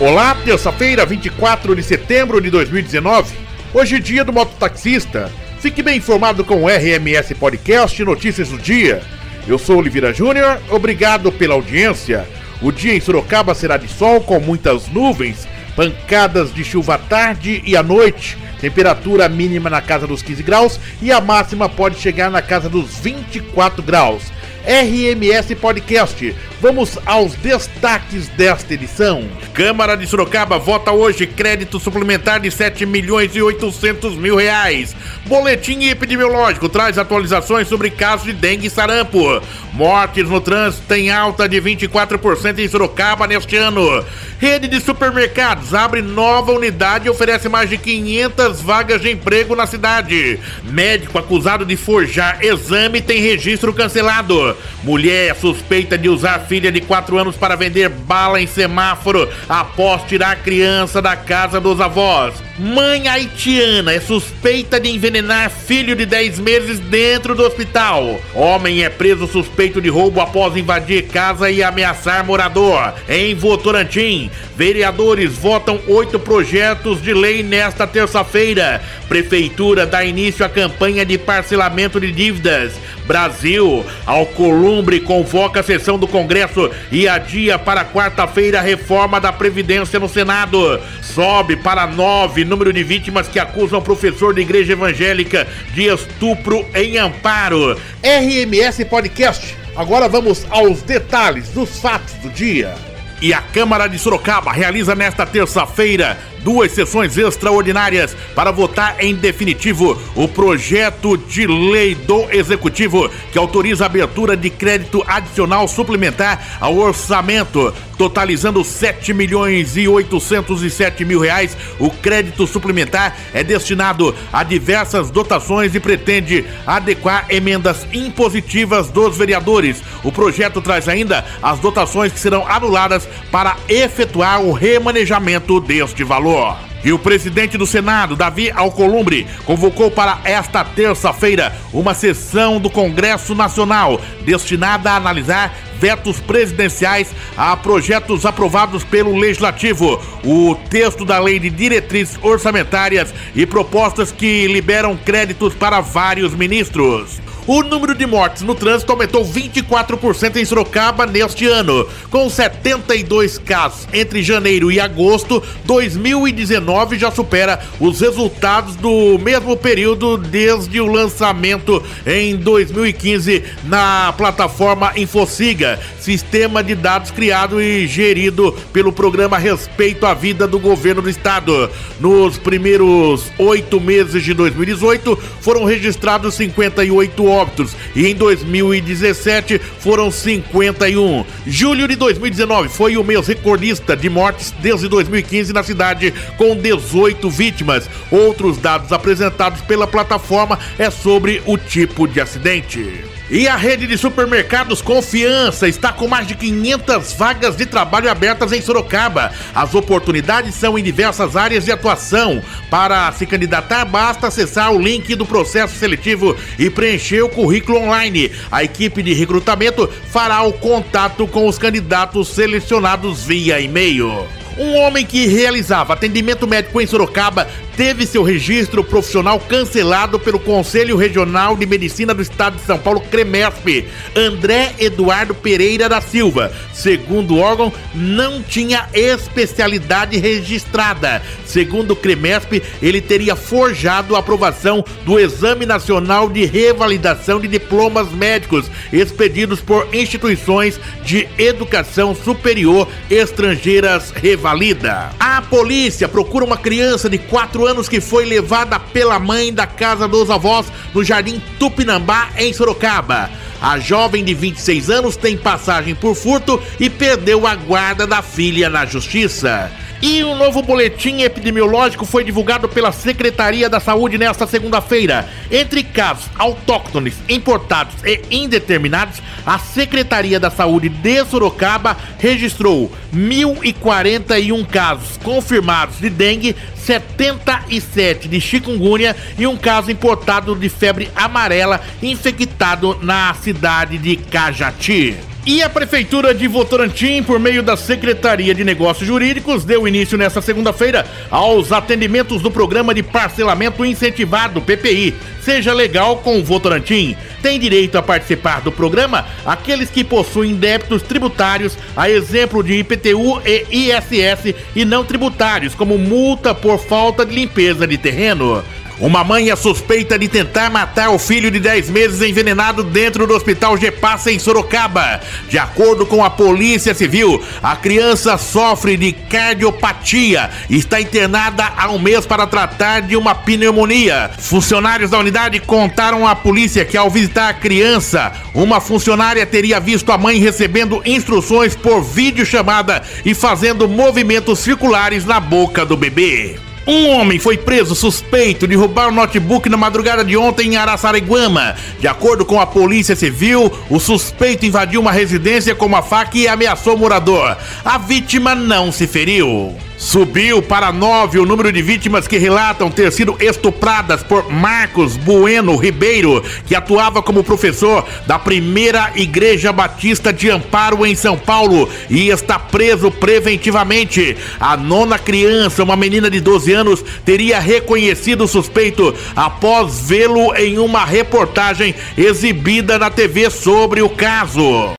Olá, terça-feira, 24 de setembro de 2019. Hoje é dia do mototaxista. Fique bem informado com o RMS Podcast Notícias do Dia. Eu sou Oliveira Júnior, obrigado pela audiência. O dia em Sorocaba será de sol com muitas nuvens, pancadas de chuva à tarde e à noite. Temperatura mínima na casa dos 15 graus e a máxima pode chegar na casa dos 24 graus. RMS Podcast. Vamos aos destaques desta edição. Câmara de Sorocaba vota hoje crédito suplementar de 7 milhões e 800 mil reais. Boletim epidemiológico traz atualizações sobre casos de dengue e sarampo. Mortes no trânsito tem alta de 24% em Sorocaba neste ano. Rede de supermercados abre nova unidade e oferece mais de 500 vagas de emprego na cidade. Médico acusado de forjar exame tem registro cancelado. Mulher suspeita de usar filha de 4 anos para vender bala em semáforo após tirar criança da casa dos avós. Mãe haitiana é suspeita de envenenar filho de 10 meses dentro do hospital. Homem é preso suspeito de roubo após invadir casa e ameaçar morador. Em Votorantim, vereadores votam oito projetos de lei nesta terça-feira. Prefeitura dá início à campanha de parcelamento de dívidas. Brasil, Alcolumbre convoca a sessão do Congresso e adia para quarta-feira a reforma da Previdência no Senado. Sobe para nove número de vítimas que acusam professor de igreja evangélica de estupro em Amparo. RMS Podcast. Agora vamos aos detalhes dos fatos do dia. E a Câmara de Sorocaba realiza nesta terça-feira duas sessões extraordinárias para votar em definitivo o projeto de lei do Executivo que autoriza a abertura de crédito adicional suplementar ao orçamento, totalizando 7 milhões e 807 mil reais. O crédito suplementar é destinado a diversas dotações e pretende adequar emendas impositivas dos vereadores. O projeto traz ainda as dotações que serão anuladas para efetuar o remanejamento deste valor. E o presidente do Senado, Davi Alcolumbre, convocou para esta terça-feira uma sessão do Congresso Nacional destinada a analisar vetos presidenciais a projetos aprovados pelo Legislativo, o texto da Lei de Diretrizes Orçamentárias e propostas que liberam créditos para vários ministros. O número de mortes no trânsito aumentou 24% em Sorocaba neste ano, com 72 casos entre janeiro e agosto. 2019 já supera os resultados do mesmo período desde o lançamento em 2015 na plataforma Infociga, sistema de dados criado e gerido pelo programa Respeito à Vida do Governo do Estado. Nos primeiros oito meses de 2018 foram registrados 58 óbitos óbitos e em 2017 foram 51. Julho de 2019 foi o mês recordista de mortes desde 2015 na cidade, com 18 vítimas. Outros dados apresentados pela plataforma é sobre o tipo de acidente. E a rede de supermercados Confiança está com mais de 500 vagas de trabalho abertas em Sorocaba. As oportunidades são em diversas áreas de atuação. Para se candidatar, basta acessar o link do processo seletivo e preencher o currículo online. A equipe de recrutamento fará o contato com os candidatos selecionados via e-mail. Um homem que realizava atendimento médico em Sorocaba teve seu registro profissional cancelado pelo Conselho Regional de Medicina do Estado de São Paulo, CREMESP. André Eduardo Pereira da Silva, segundo o órgão, não tinha especialidade registrada. Segundo o CREMESP, ele teria forjado a aprovação do Exame Nacional de Revalidação de Diplomas Médicos expedidos por instituições de educação superior estrangeiras revalida. A polícia procura uma criança de 4 anos anos que foi levada pela mãe da casa dos avós no Jardim Tupinambá, em Sorocaba. A jovem de 26 anos tem passagem por furto e perdeu a guarda da filha na justiça. E um novo boletim epidemiológico foi divulgado pela Secretaria da Saúde nesta segunda-feira. Entre casos autóctones, importados e indeterminados, a Secretaria da Saúde de Sorocaba registrou 1.041 casos confirmados de dengue, 77 de chikungunya e um caso importado de febre amarela infectado na cidade de Cajati. E a Prefeitura de Votorantim, por meio da Secretaria de Negócios Jurídicos, deu início nesta segunda-feira aos atendimentos do Programa de Parcelamento Incentivado, PPI. Seja legal com o Votorantim. Tem direito a participar do programa aqueles que possuem débitos tributários, a exemplo de IPTU e ISS, e não tributários, como multa por falta de limpeza de terreno. Uma mãe é suspeita de tentar matar o filho de 10 meses envenenado dentro do hospital Gepassa em Sorocaba. De acordo com a Polícia Civil, a criança sofre de cardiopatia e está internada há um mês para tratar de uma pneumonia. Funcionários da unidade contaram à polícia que ao visitar a criança, uma funcionária teria visto a mãe recebendo instruções por videochamada e fazendo movimentos circulares na boca do bebê. Um homem foi preso suspeito de roubar um notebook na madrugada de ontem em Araçariguama. De acordo com a Polícia Civil, o suspeito invadiu uma residência com uma faca e ameaçou o morador. A vítima não se feriu. Subiu para nove o número de vítimas que relatam ter sido estupradas por Marcos Bueno Ribeiro, que atuava como professor da primeira Igreja Batista de Amparo em São Paulo e está preso preventivamente. A nona criança, uma menina de 12 anos, teria reconhecido o suspeito após vê-lo em uma reportagem exibida na TV sobre o caso.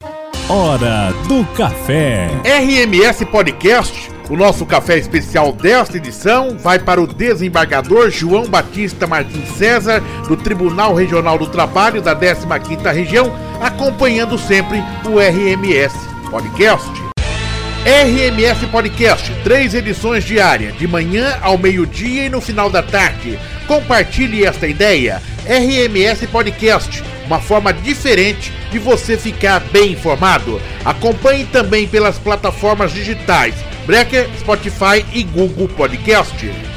Hora do Café. RMS Podcast o nosso café especial desta edição vai para o desembargador João Batista Martins César, do Tribunal Regional do Trabalho da 15ª Região, acompanhando sempre o RMS Podcast. RMS Podcast, três edições diárias, de manhã ao meio-dia e no final da tarde. Compartilhe esta ideia. RMS Podcast, uma forma diferente de você ficar bem informado. Acompanhe também pelas plataformas digitais Breaker, Spotify e Google Podcast.